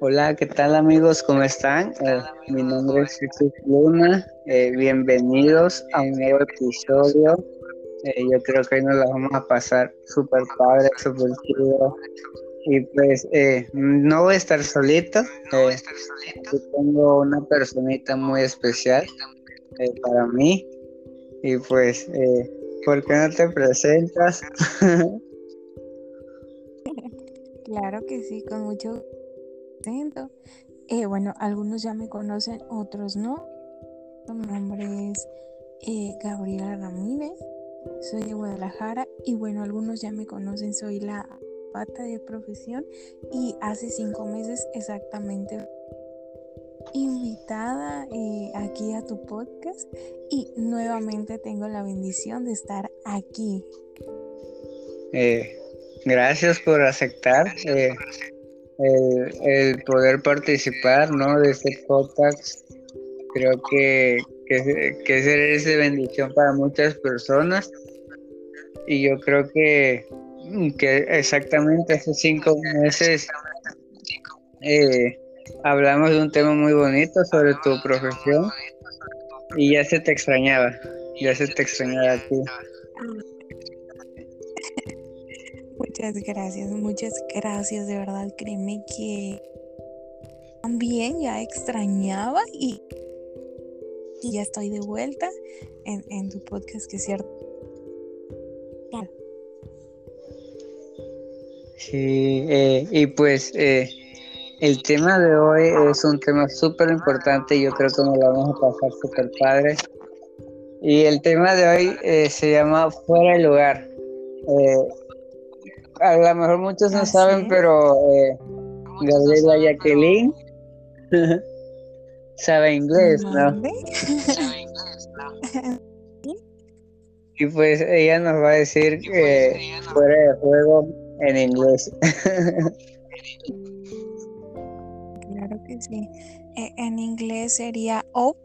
Hola, ¿qué tal amigos? ¿Cómo están? Eh, mi nombre es Jesús Luna. Eh, bienvenidos a un nuevo episodio. Eh, yo creo que hoy nos la vamos a pasar súper padre, súper chido. Y pues no voy a estar solito. yo tengo una personita muy especial para mí. Y pues, ¿por qué no te presentas? claro que sí, con mucho eh, bueno, algunos ya me conocen, otros no. Mi nombre es eh, Gabriela Ramírez, soy de Guadalajara y bueno, algunos ya me conocen, soy la pata de profesión y hace cinco meses exactamente invitada eh, aquí a tu podcast y nuevamente tengo la bendición de estar aquí. gracias por aceptar el, poder participar ¿no? de este podcast. Creo que, que, que es de bendición para muchas personas. Y yo creo que, que exactamente hace cinco meses eh, hablamos de un tema muy bonito sobre tu profesión y ya se te extrañaba, ya se te extrañaba a ti. Muchas gracias, muchas gracias, de verdad, créeme que también ya extrañaba y, ya estoy de vuelta en, tu podcast, que es cierto. Sí, eh, y pues eh, el tema de hoy es un tema súper importante, yo creo que nos lo vamos a pasar súper padre. Y el tema de hoy eh, se llama Fuera de lugar a lo mejor muchos no saben, pero eh, Gabriela Jacqueline sabe inglés, ¿no? y pues ella nos va a decir que fuera de juego en inglés. claro que sí. E, en inglés sería off.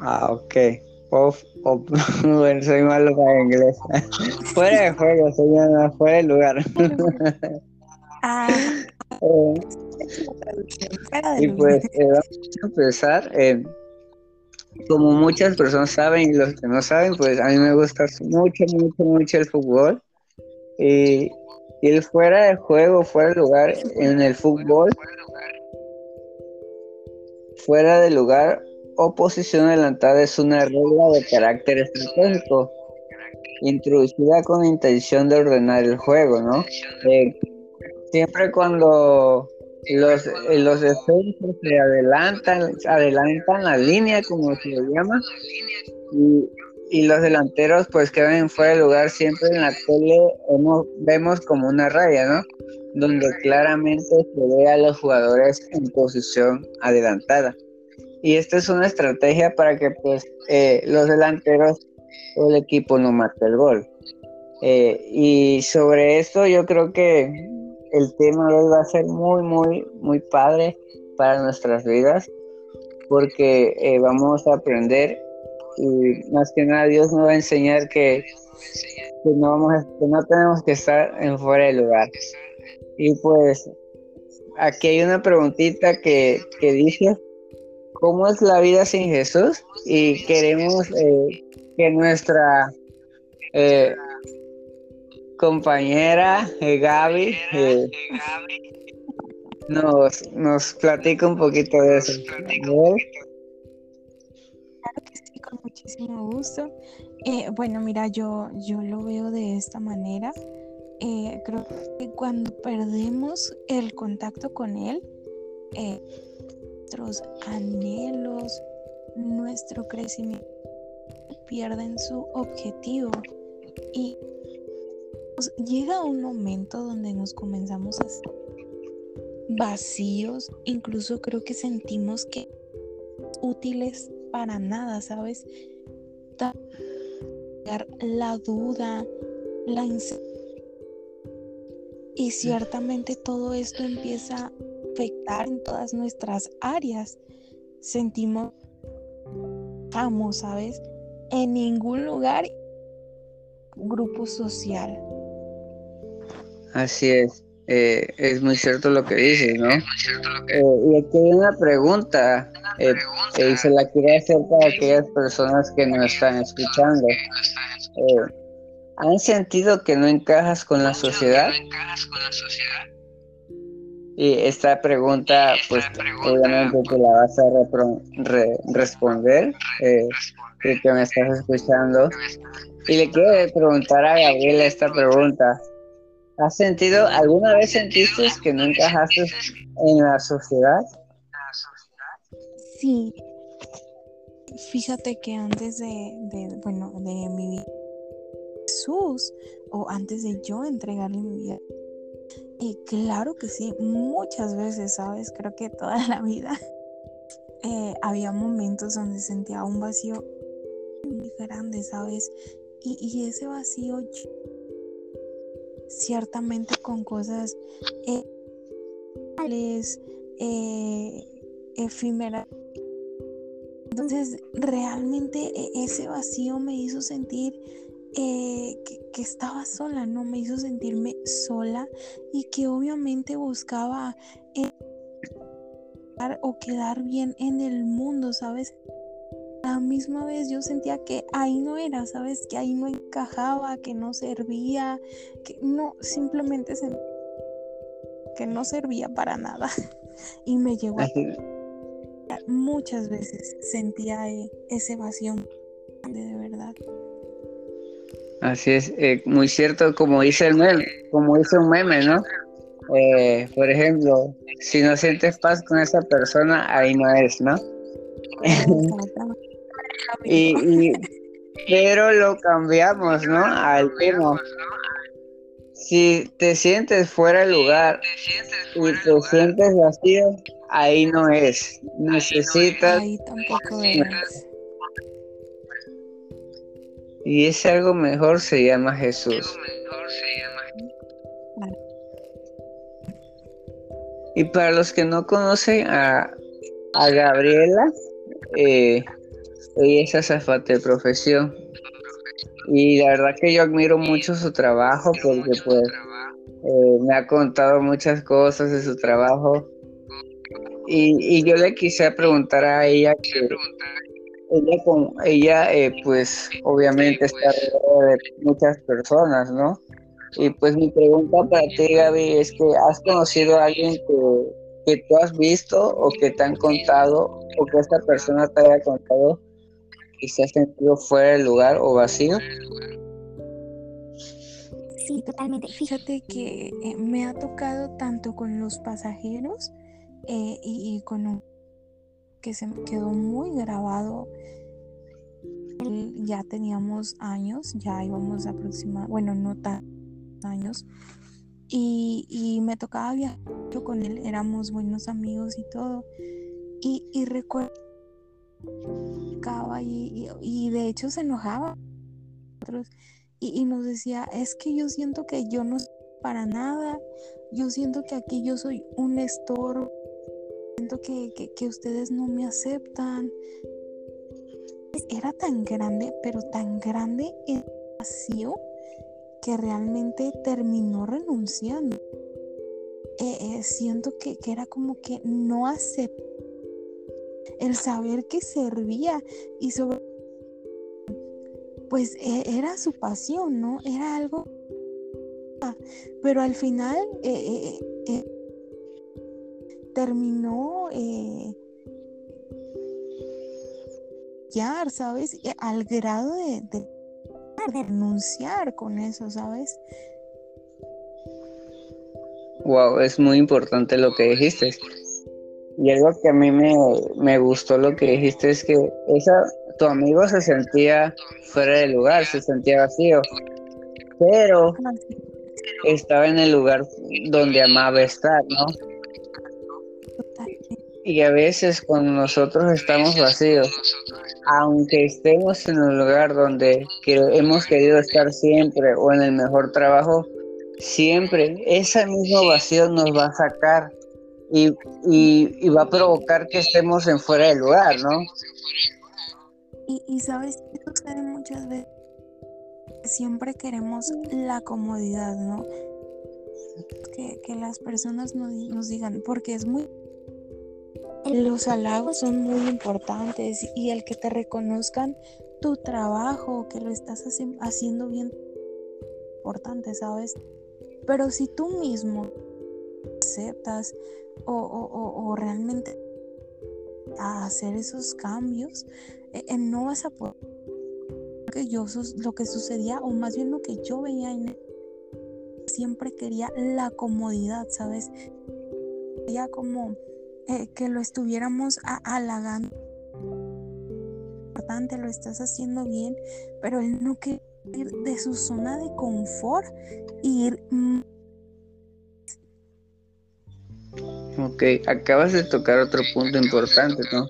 Ah, ok. Off, off. bueno, soy malo para inglés. fuera de juego, señora, fuera de lugar. ah. Eh, y pues eh, vamos a empezar. Eh, como muchas personas saben y los que no saben, pues a mí me gusta mucho, mucho, mucho el fútbol. Y, y el fuera de juego, fuera de lugar en el fútbol, fuera de lugar o posición adelantada es una regla de carácter estratégico introducida con intención de ordenar el juego, ¿no? Eh, siempre cuando los, eh, los defensores se adelantan, adelantan la línea, como se le llama, y, y, los delanteros pues quedan fuera de lugar, siempre en la tele vemos como una raya, ¿no? Donde claramente se ve a los jugadores en posición adelantada y esta es una estrategia para que pues eh, los delanteros o el equipo no mate el gol. Eh, y sobre esto yo creo que el tema hoy va a ser muy, muy, muy padre para nuestras vidas porque eh, vamos a aprender y más que nada Dios nos va a enseñar que, no, vamos que no tenemos que estar en fuera de lugar. Y pues aquí hay una preguntita que, que dice, cómo es la vida sin Jesús y queremos eh, que nuestra eh, compañera eh, Gaby nos, nos platique un poquito de eso. Muchísimo gusto. bueno, mira, yo, yo lo veo de esta manera. creo que cuando perdemos el contacto con Él, nuestros anhelos, nuestro crecimiento pierden su objetivo y llega un momento donde nos comenzamos a vacíos, incluso creo que sentimos que útiles para nada, ¿sabes? La duda, la incertidumbre. Y ciertamente todo esto empieza afectar en todas nuestras áreas. Sentimos estamos, ¿sabes? En ningún lugar, grupo social. Así es. Eh, es muy cierto lo que dices, ¿no? Eh, y aquí hay una pregunta, eh, y se la quería hacer para aquellas personas que nos están escuchando. ¿Han sentido que no encajas con la sociedad? Y esta pregunta, pues obviamente te la vas a responder, eh, que me estás escuchando. Y le quiero preguntar a Gabriela esta pregunta. ¿Has sentido, alguna vez sentiste que no encajaste en la sociedad? Sí. Fíjate que antes de, bueno, de mi vida, Jesús, o antes de yo entregarle mi vida, y claro que sí, muchas veces, ¿sabes? Creo que toda la vida eh, había momentos donde sentía un vacío muy grande, ¿sabes? Y, ese vacío ciertamente con cosas eh, eh, efímeras. Entonces, realmente e, ese vacío me hizo sentir eh, que, estaba sola, ¿no? Me hizo sentirme sola y que obviamente buscaba o quedar bien en el mundo, ¿sabes? La misma vez yo sentía que ahí no era, ¿sabes? Que ahí no encajaba, que no servía, que no, simplemente sentía que no servía para nada. Y me llegó a... Muchas veces sentía eh, ese vacío de verdad. Así es, eh, muy cierto, como dice el meme, como dice un meme, ¿no? Eh, por ejemplo, si no sientes paz con esa persona, ahí no es, ¿no? Y, pero lo cambiamos, ¿no? Al tema. Si te sientes fuera del lugar y te sientes vacío, ahí no es. Necesitas. Ahí tampoco es. Y ese algo mejor se llama Jesús. Y para los que no conocen a, a Gabriela, eh, ella es azafate de profesión. Y la verdad que yo admiro mucho su trabajo porque pues eh, me ha contado muchas cosas de su trabajo. Y, y yo le quise preguntar a ella que, ella, con, ella eh, pues obviamente está rodeada de muchas personas, ¿no? Y pues mi pregunta para ti, Gaby, es que ¿has conocido a alguien que, que tú has visto o que te han contado o que esta persona te haya contado y se ha sentido fuera del lugar o vacío? Sí, totalmente. Fíjate que eh, me ha tocado tanto con los pasajeros eh, y, y, con un que se me quedó muy grabado. Ya teníamos años, ya íbamos aproximadamente, bueno, no tan años. Y, me tocaba viajar con él, éramos buenos amigos y todo. Y, y recuerdo y, y, de hecho se enojaba y, y nos decía, es que yo siento que yo no soy para nada, yo siento que aquí yo soy un estorbo siento que, que, ustedes no me aceptan. Era tan grande, pero tan grande el vacío que realmente terminó renunciando. Eh, eh, siento que, que, era como que no aceptó el saber que servía y sobre pues e, era su pasión, ¿no? Era algo pero al final eh, terminó eh, ya, ¿sabes? Al grado de, renunciar con eso, ¿sabes? Wow, es muy importante lo que dijiste. Y algo que a mí me, me gustó lo que dijiste es que esa, tu amigo se sentía fuera del lugar, se sentía vacío, pero estaba en el lugar donde amaba estar, ¿no? Y a veces cuando nosotros estamos vacíos, aunque estemos en un lugar donde hemos querido estar siempre o en el mejor trabajo, siempre ese mismo vacío nos va a sacar y, va a provocar que estemos en fuera del lugar, ¿no? Y, y sabes, sucede muchas veces. Siempre queremos la comodidad, ¿no? Que, que las personas nos, nos digan, porque es muy los halagos son muy importantes y el que te reconozcan tu trabajo, que lo estás haciendo bien, importante, ¿sabes? Pero si tú mismo aceptas o, realmente a hacer esos cambios, eh, no vas a poder que yo lo que sucedía o más bien lo que yo veía en siempre quería la comodidad, ¿sabes? Quería como eh, que lo estuviéramos halagando. Importante, lo estás haciendo bien, pero él no quiere ir de su zona de confort ir. Ok, acabas de tocar otro punto importante, ¿no?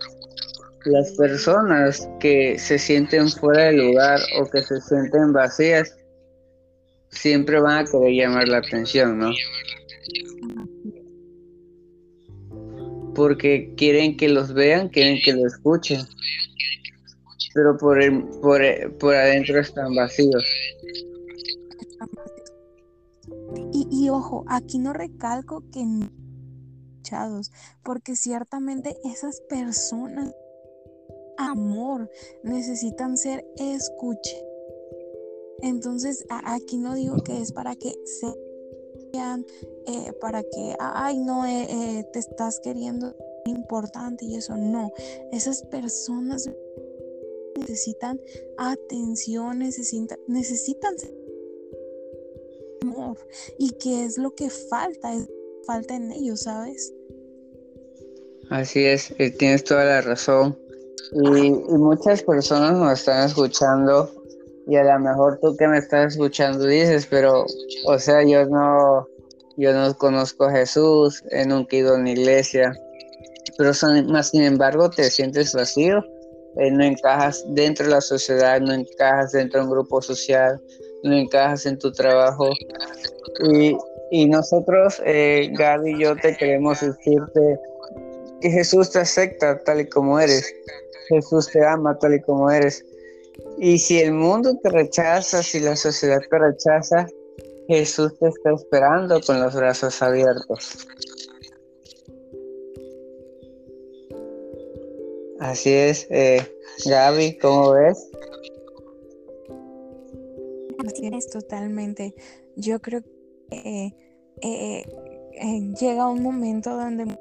Las personas que se sienten fuera del lugar o que se sienten vacías siempre van a querer llamar la atención, ¿no? porque quieren que los vean, quieren que lo escuchen, pero por, el, por, por adentro están vacíos. Y, y ojo, aquí no recalco que porque ciertamente esas personas, amor, necesitan ser escuchadas. Entonces, aquí no digo que es para que se eh, para que, ay, no, eh, eh, te estás queriendo importante y eso, no. Esas personas necesitan atención, necesitan, necesitan amor. ¿Y qué es lo que falta? Es, falta en ellos, ¿sabes? Así es, tienes toda la razón. Y, muchas personas nos están escuchando y a lo mejor tú que me estás escuchando dices, pero, o sea, yo no, yo no conozco a Jesús, he nunca ido a una iglesia, pero más sin embargo te sientes vacío, eh, no encajas dentro de la sociedad, no encajas dentro de un grupo social, no encajas en tu trabajo. Y, y nosotros, eh, Gaby y yo, te queremos decirte que Jesús te acepta tal y como eres. Jesús te ama tal y como eres. Y si el mundo te rechaza, si la sociedad te rechaza, Jesús te está esperando con los brazos abiertos. Así es, eh, Gaby, ¿cómo ves? Así es, totalmente. Yo creo eh, eh, llega un momento donde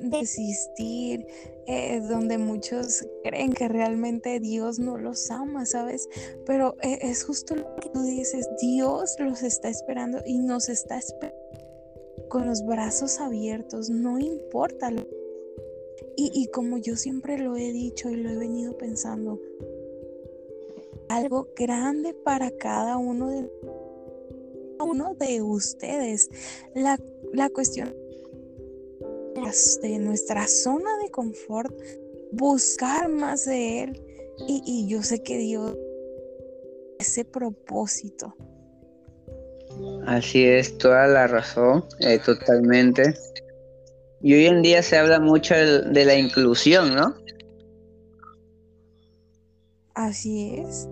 desistir, eh, donde muchos creen que realmente Dios no los ama, ¿sabes? Pero eh, es justo lo que tú dices, Dios los está esperando y nos está esperando con los brazos abiertos, no importa. Y, y como yo siempre lo he dicho y lo he venido pensando, algo grande para cada uno de uno de ustedes. La, la cuestión de nuestra zona de confort, buscar más de Él. Y, yo sé que Dios ese propósito. Así es, toda la razón, eh, totalmente. Y hoy en día se habla mucho de, la inclusión, ¿no? Así es.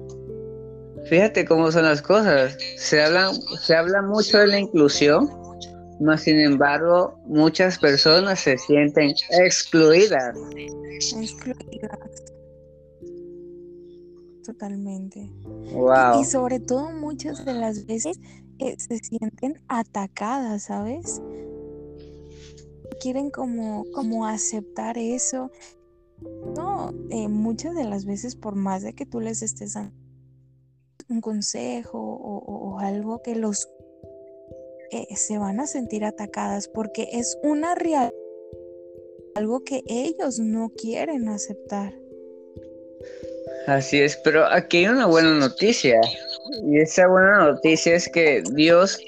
Fíjate cómo son las cosas. Se habla, se habla mucho de la inclusión, más sin embargo, muchas personas se sienten excluidas. Excluidas. Totalmente. Wow. Y, sobre todo muchas de las veces eh, se sienten atacadas, ¿sabes? Quieren como, como aceptar eso. No, eh, muchas de las veces por más de que tú les estés dando un consejo o algo que los eh, se van a sentir atacadas porque es una realidad, algo que ellos no quieren aceptar. Así es, pero aquí hay una buena noticia. Y esa buena noticia es que Dios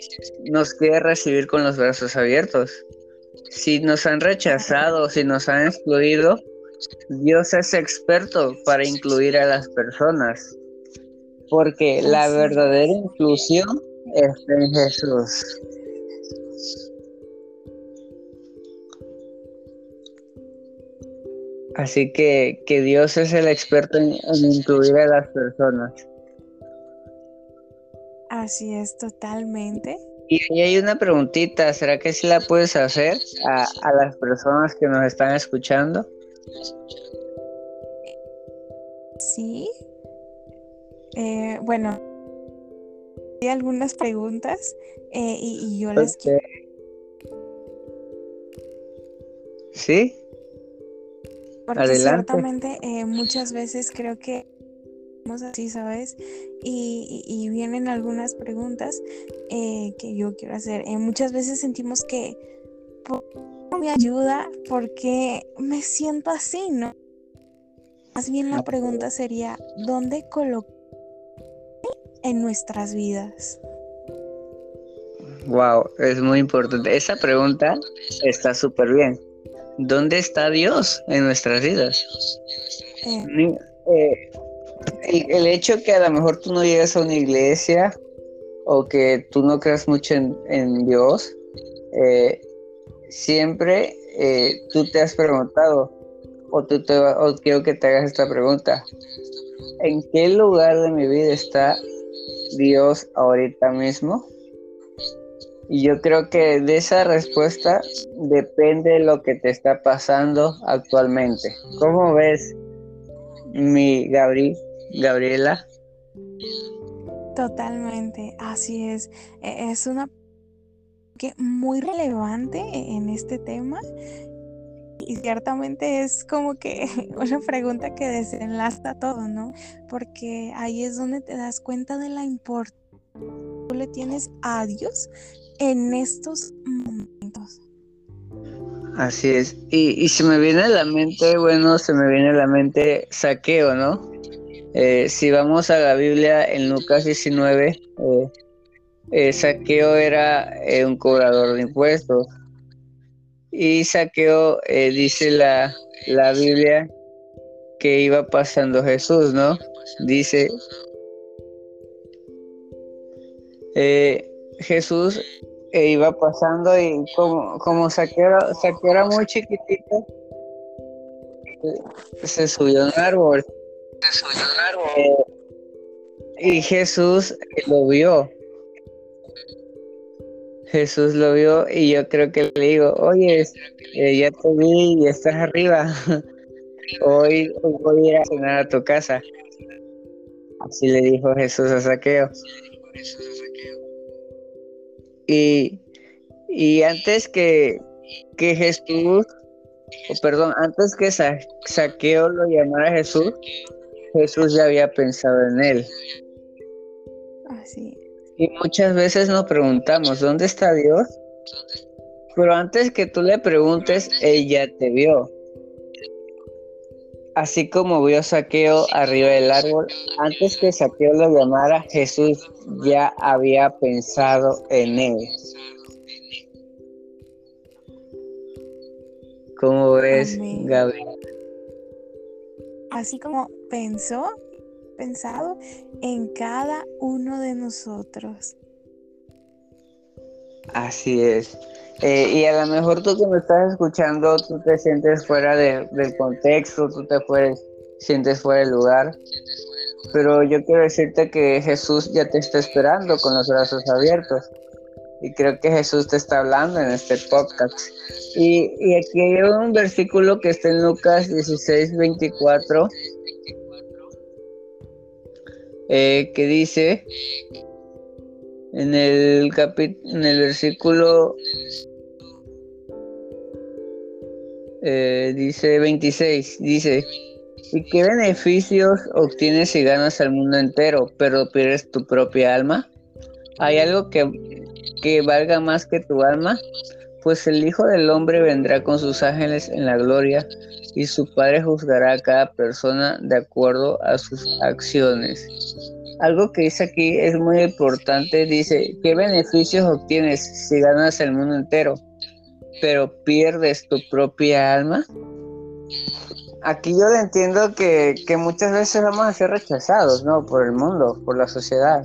nos quiere recibir con los brazos abiertos. Si nos han rechazado, si nos han excluido, Dios es experto para incluir a las personas. Porque la verdadera inclusión está en Jesús. Así que, que Dios es el experto en, incluir a las personas. Así es, totalmente. Y ahí hay una preguntita, ¿será que sí la puedes hacer a, a las personas que nos están escuchando? Sí. Eh, bueno, hay algunas preguntas eh, y, yo las quiero. ¿Sí? Porque ciertamente eh, muchas veces creo que así, ¿sabes? Y, vienen algunas preguntas que yo quiero hacer. muchas veces sentimos que me ayuda porque me siento así, ¿no? Más bien la pregunta sería, ¿dónde colocar en nuestras vidas? Wow, es muy importante. Esa pregunta está súper bien. ¿Dónde está Dios en nuestras vidas? Eh. Eh, el, hecho que a lo mejor tú no llegas a una iglesia o que tú no creas mucho en, Dios, eh, siempre tú te has preguntado, o, tú te, o quiero que te hagas esta pregunta. ¿En qué lugar de mi vida está Dios ahorita mismo? Y yo creo que de esa respuesta depende lo que te está pasando actualmente. ¿Cómo ves, mi Gabriel, Gabriela? Totalmente, así es. E, es una que muy relevante en este tema y ciertamente es como que una pregunta que desenlaza todo, ¿no? Porque ahí es donde te das cuenta de la importancia que tú le tienes a Dios en estos momentos. Así es. Y, se me viene a la mente, bueno, se me viene a la mente saqueo, ¿no? Eh, si vamos a la Biblia en Lucas 19, eh, eh, saqueo era un cobrador de impuestos y saqueo, eh, dice la, la Biblia, que iba pasando Jesús, ¿no? Dice, eh, Jesús eh, iba pasando y como, como saqueo, saqueo era muy chiquitito, se subió a un árbol. Se subió a un árbol. y Jesús lo vio Jesús lo vio y yo creo que le digo, oye, eh, ya te vi y estás arriba. Hoy, voy a a cenar a tu casa. Así le dijo Jesús a Saqueo. Y, y antes que, que Jesús, o perdón, antes que Saqueo lo llamara Jesús, Jesús ya había pensado en él. Así y muchas veces nos preguntamos, ¿dónde está Dios? Pero antes que tú le preguntes, Él ya te vio. Así como vio Saqueo arriba del árbol, antes que Saqueo lo llamara, Jesús ya había pensado en él. ¿Cómo ves, Gabriel? Así como pensó, pensado en cada uno de nosotros. Así es. Eh, y a lo mejor tú que me estás escuchando, tú te sientes fuera de, del contexto, tú te sientes fuera del lugar. Pero yo quiero decirte que Jesús ya te está esperando con los brazos abiertos. Y creo que Jesús te está hablando en este podcast. Y, y aquí hay un versículo que está en Lucas 16, 24 eh, que dice en el en el versículo eh, dice 26 dice ¿y qué beneficios obtienes si ganas al mundo entero pero pierdes tu propia alma? ¿hay algo que, que valga más que tu alma? Pues el Hijo del Hombre vendrá con sus ángeles en la gloria y su Padre juzgará a cada persona de acuerdo a sus acciones. Algo que dice aquí es muy importante, dice, ¿qué beneficios obtienes si ganas el mundo entero, pero pierdes tu propia alma? Aquí yo le entiendo que, que muchas veces vamos a ser rechazados, ¿no? Por el mundo, por la sociedad.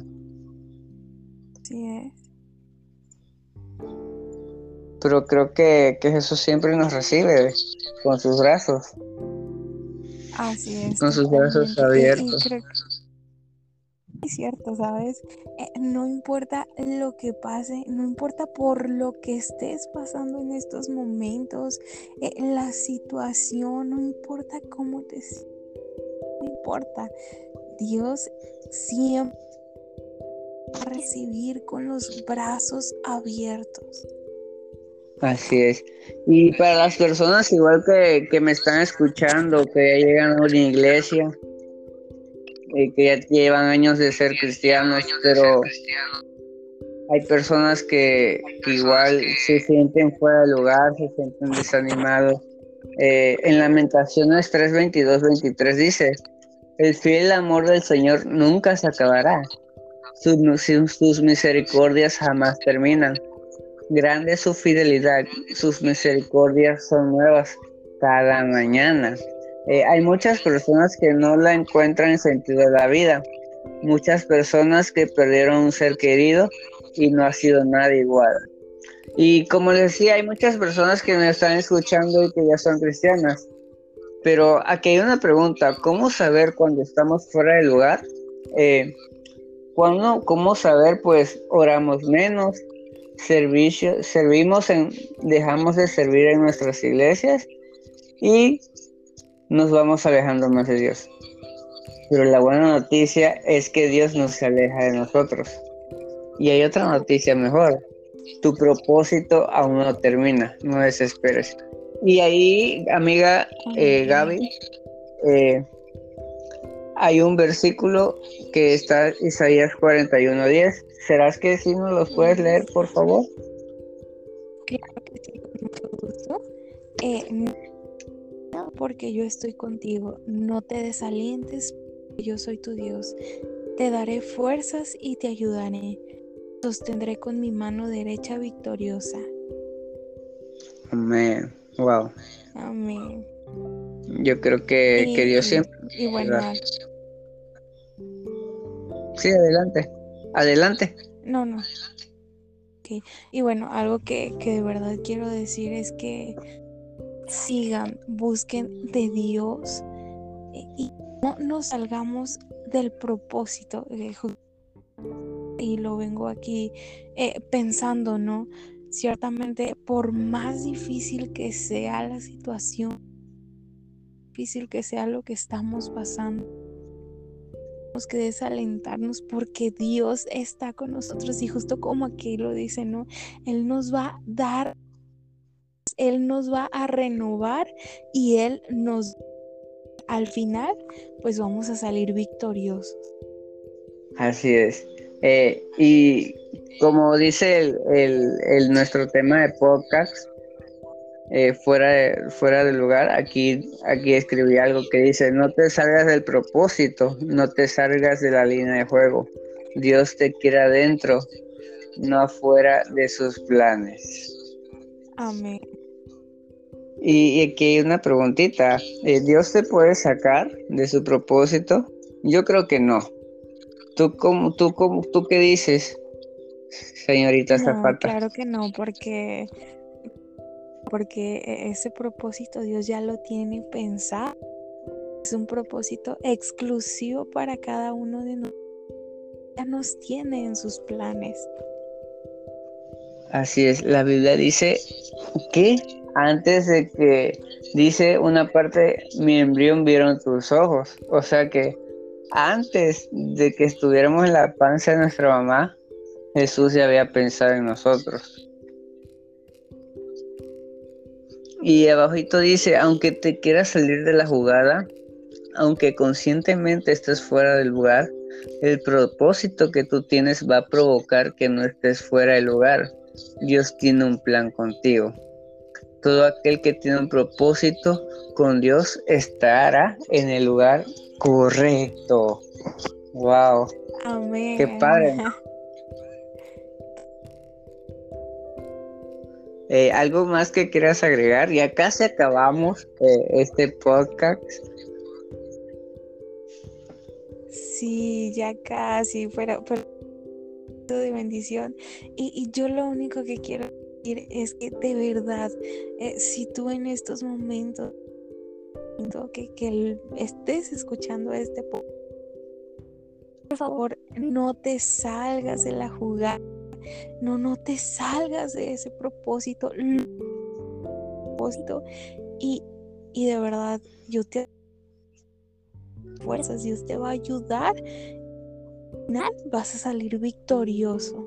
Pero creo que, que Jesús siempre nos recibe con sus brazos. Así es. Con sus brazos abiertos. Es cierto, ¿sabes? Eh, no importa lo que pase, no importa por lo que estés pasando en estos momentos, eh, la situación, no importa cómo te no importa. Dios siempre va a recibir con los brazos abiertos. Así es. Y para las personas igual que, que me están escuchando, que ya llegan a una iglesia, eh, que ya llevan años de ser cristianos, pero hay personas que, igual se sienten fuera de lugar, se sienten desanimados. Eh, en Lamentaciones 3, 22, 23 dice, el fiel amor del Señor nunca se acabará, sus, sus misericordias jamás terminan. Grande su fidelidad, sus misericordias son nuevas cada mañana. Eh, hay muchas personas que no la encuentran en sentido de la vida, muchas personas que perdieron un ser querido y no ha sido nada igual. Y como les decía, hay muchas personas que me están escuchando y que ya son cristianas. Pero aquí hay una pregunta, ¿cómo saber cuando estamos fuera del lugar? Eh, cuando, ¿Cómo saber? Pues oramos menos, servicio, servimos en, dejamos de servir en nuestras iglesias y nos vamos alejando más de Dios. Pero la buena noticia es que Dios no se aleja de nosotros. Y hay otra noticia mejor. Tu propósito aún no termina, no desesperes. Y ahí, amiga eh, Gaby, eh, hay un versículo que está Isaías 41:10. ¿Serás que si no los puedes leer, por favor? Claro que sí, con mucho gusto. Eh, porque yo estoy contigo. No te desalientes, yo soy tu Dios. Te daré fuerzas y te ayudaré. Sostendré con mi mano derecha victoriosa. Amén. Wow. Amén. Yo creo que, Dios siempre. Y bueno. Sí, adelante. Adelante. No, no. Y bueno, algo que, que de verdad quiero decir es que sigan, busquen de Dios eh, y no nos salgamos del propósito. y lo vengo aquí eh, pensando, ¿no? Ciertamente, por más difícil que sea la situación, difícil que sea lo que estamos pasando, que desalentarnos porque Dios está con nosotros y justo como aquí lo dice, ¿no? Él nos va a dar él nos va a renovar y Él nos, al final, pues vamos a salir victoriosos. Así es. Eh, y como dice el, nuestro tema de podcast, eh, fuera, fuera del lugar, aquí, aquí escribí algo que dice, no te salgas del propósito, no te salgas de la línea de juego. Dios te quiere adentro, no afuera de sus planes. Amén. Y, aquí hay una preguntita. Eh, ¿Dios te puede sacar de su propósito? Yo creo que no. ¿Tú, cómo, tú, cómo, tú qué dices, señorita Zapata? Claro que no, porque, porque e, ese propósito Dios ya lo tiene pensado. Es un propósito exclusivo para cada uno de nosotros. Ya nos tiene en sus planes. Así es, la Biblia dice que antes de que dice una parte, mi embrión vieron tus ojos. O sea que antes de que estuviéramos en la panza de nuestra mamá, Jesús ya había pensado en nosotros. Y abajito dice, aunque te quieras salir de la jugada, aunque conscientemente estés fuera del lugar, el propósito que tú tienes va a provocar que no estés fuera del lugar. Dios tiene un plan contigo. Todo aquel que tiene un propósito con Dios estará en el lugar correcto. Wow. Amén. Qué padre. Eh, ¿Algo más que quieras agregar? Ya casi acabamos eh, este podcast. Sí, ya casi, fuera, pero de bendición. Y, y yo lo único que quiero es que de verdad, eh, si tú en estos momentos que, que estés escuchando este por favor no te salgas de la jugada no no te salgas de ese propósito propósito. Y, y de verdad yo te fuerzas Dios te va a ayudar. Vas a salir victorioso.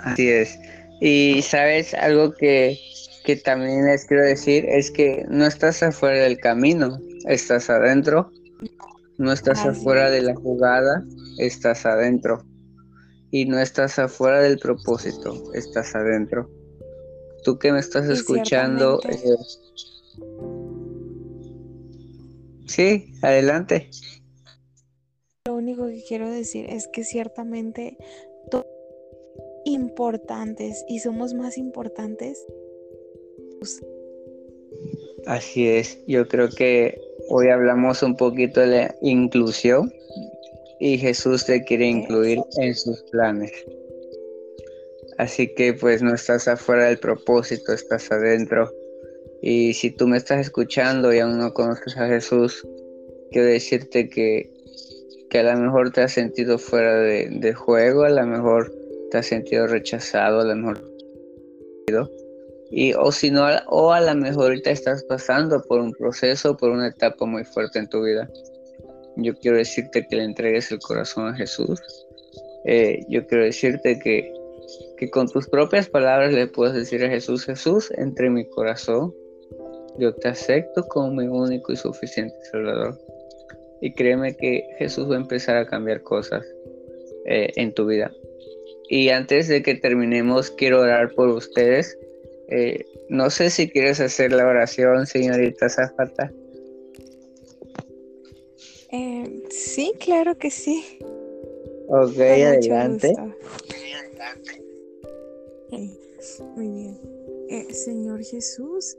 Así es. Y sabes algo que que también les quiero decir es que no estás afuera del camino, estás adentro. No estás afuera de la jugada, estás adentro. Y no estás afuera del propósito, estás adentro. Tú que me estás escuchando. Eh, sí, adelante. Lo único que quiero decir es que ciertamente importantes y somos más importantes Así es, yo creo que hoy hablamos un poquito de la inclusión y Jesús te quiere incluir en sus planes. Así que pues no estás afuera del propósito, estás adentro. Y si tú me estás escuchando y aún no conoces a Jesús, quiero decirte que, que a lo mejor te has sentido fuera de, de juego, a lo mejor te has sentido rechazado, a lo mejor y o si no o a lo mejor ahorita estás pasando por un proceso por una etapa muy fuerte en tu vida yo quiero decirte que le entregues el corazón a Jesús. Eh, yo quiero decirte que, que con tus propias palabras le puedes decir a Jesús Jesús entre mi corazón yo te acepto como mi único y suficiente Salvador y créeme que Jesús va a empezar a cambiar cosas eh, en tu vida. Y antes de que terminemos quiero orar por ustedes. Eh, no sé si quieres hacer la oración, señorita Zafata. Sí, claro que sí. Ok, adelante. muy bien. Eh, Señor Jesús,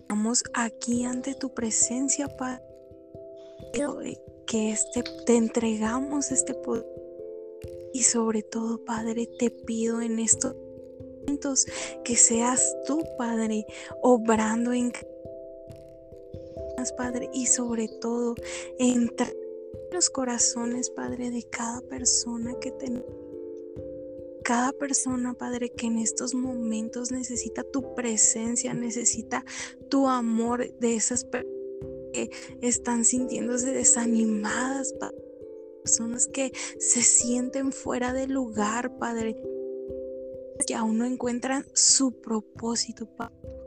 estamos aquí ante tu presencia, Padre. Que este, te entregamos este poder. Y sobre todo, Padre, te pido en esto que seas tú, Padre, obrando en Padre, y sobre todo en los corazones, Padre, de cada persona que tenemos cada persona, Padre, que en estos momentos necesita tu presencia, necesita tu amor de esas personas que están sintiéndose desanimadas, personas que se sienten fuera de lugar, Padre que aún no encuentran su propósito, Padre.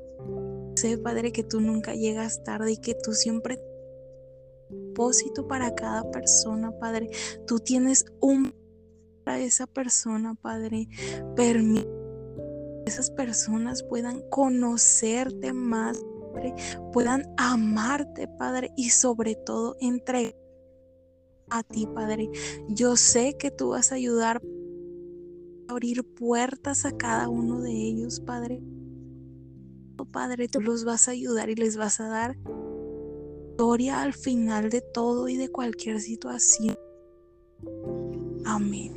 Sé, Padre, que tú nunca llegas tarde y que tú siempre propósito para cada persona, Padre. Tú tienes un para esa persona, Padre. Permite que esas personas puedan conocerte más, Padre, puedan amarte, Padre, y sobre todo entregar a ti, Padre. Yo sé que tú vas a ayudar abrir puertas a cada uno de ellos, Padre. Oh, Padre, tú los vas a ayudar y les vas a dar gloria al final de todo y de cualquier situación. Amén.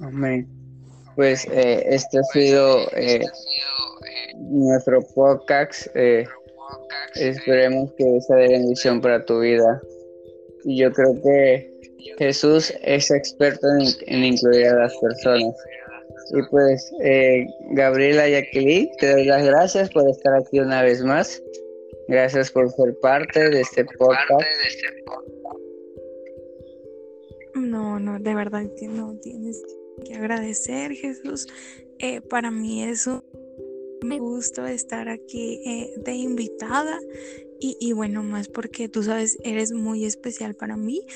Amén. Pues eh, este ha sido eh, nuestro podcast. Eh, esperemos que sea de bendición para tu vida. Y yo creo que Jesús es experto en, incluir a las personas. Y pues, eh, Gabriela Jacqueline, te doy las gracias por estar aquí una vez más. Gracias por ser parte de este podcast. No, no, de verdad que no tienes que agradecer, Jesús. Eh, para mí es un me gusta estar aquí eh, de invitada y, y, bueno, más porque tú sabes, eres muy especial para mí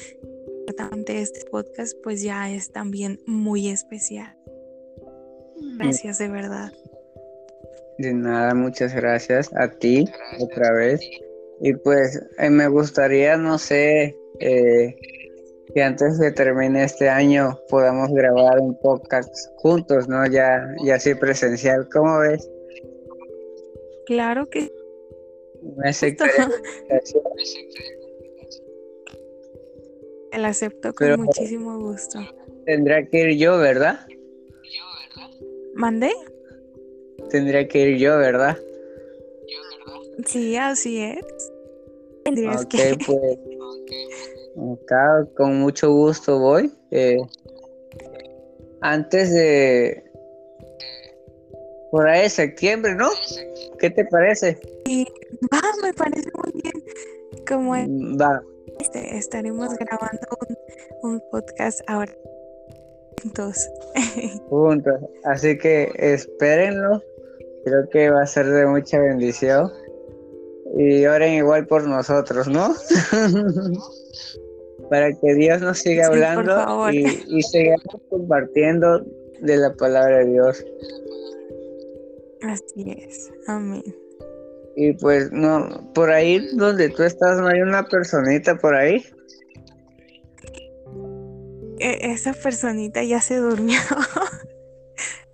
este podcast pues ya es también muy especial. Gracias de verdad. De nada, muchas gracias a ti otra vez. Y pues eh, me gustaría, no sé, eh, que antes de termine este año podamos grabar un podcast juntos, ¿no? Ya, ya así presencial, ¿cómo ves? Claro que. Me El acepto con muchísimo gusto. Tendría que ir yo, ¿verdad? ¿Mandé? Tendría que ir yo, ¿verdad? Sí, así es. Ok, pues acá con mucho gusto voy. Eh, antes de por ahí septiembre, ¿no? ¿Qué te parece? Sí, va, me parece muy bien. Como mm, va. Este, estaremos grabando un, un podcast ahora juntos. juntos. Así que espérenlo. Creo que va a ser de mucha bendición. Y oren igual por nosotros, ¿no? Para que Dios nos siga hablando y, y sigamos compartiendo de la palabra de Dios. Así es, amén. Y pues no, por ahí donde tú estás no hay una personita por ahí. E, esa personita ya se durmió.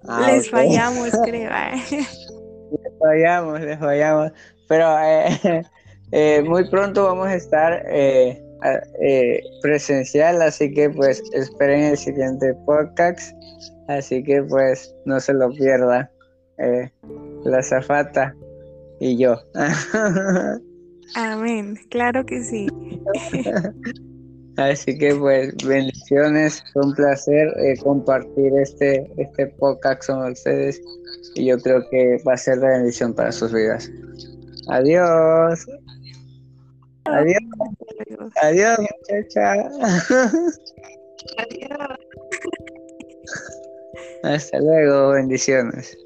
Ah, les fallamos, creo. ¿eh? Les fallamos, les fallamos. Pero eh, eh, muy pronto vamos a estar presencial, así que pues esperen el siguiente podcast. Así que pues no se lo pierdan. la zafata y yo. Amén, claro que sí. Así que pues bendiciones, fue un placer eh, compartir este, este podcast con ustedes y yo creo que va a ser de bendición para sus vidas. Adiós. Adiós. Adiós, muchacha. Adiós. Hasta luego, bendiciones.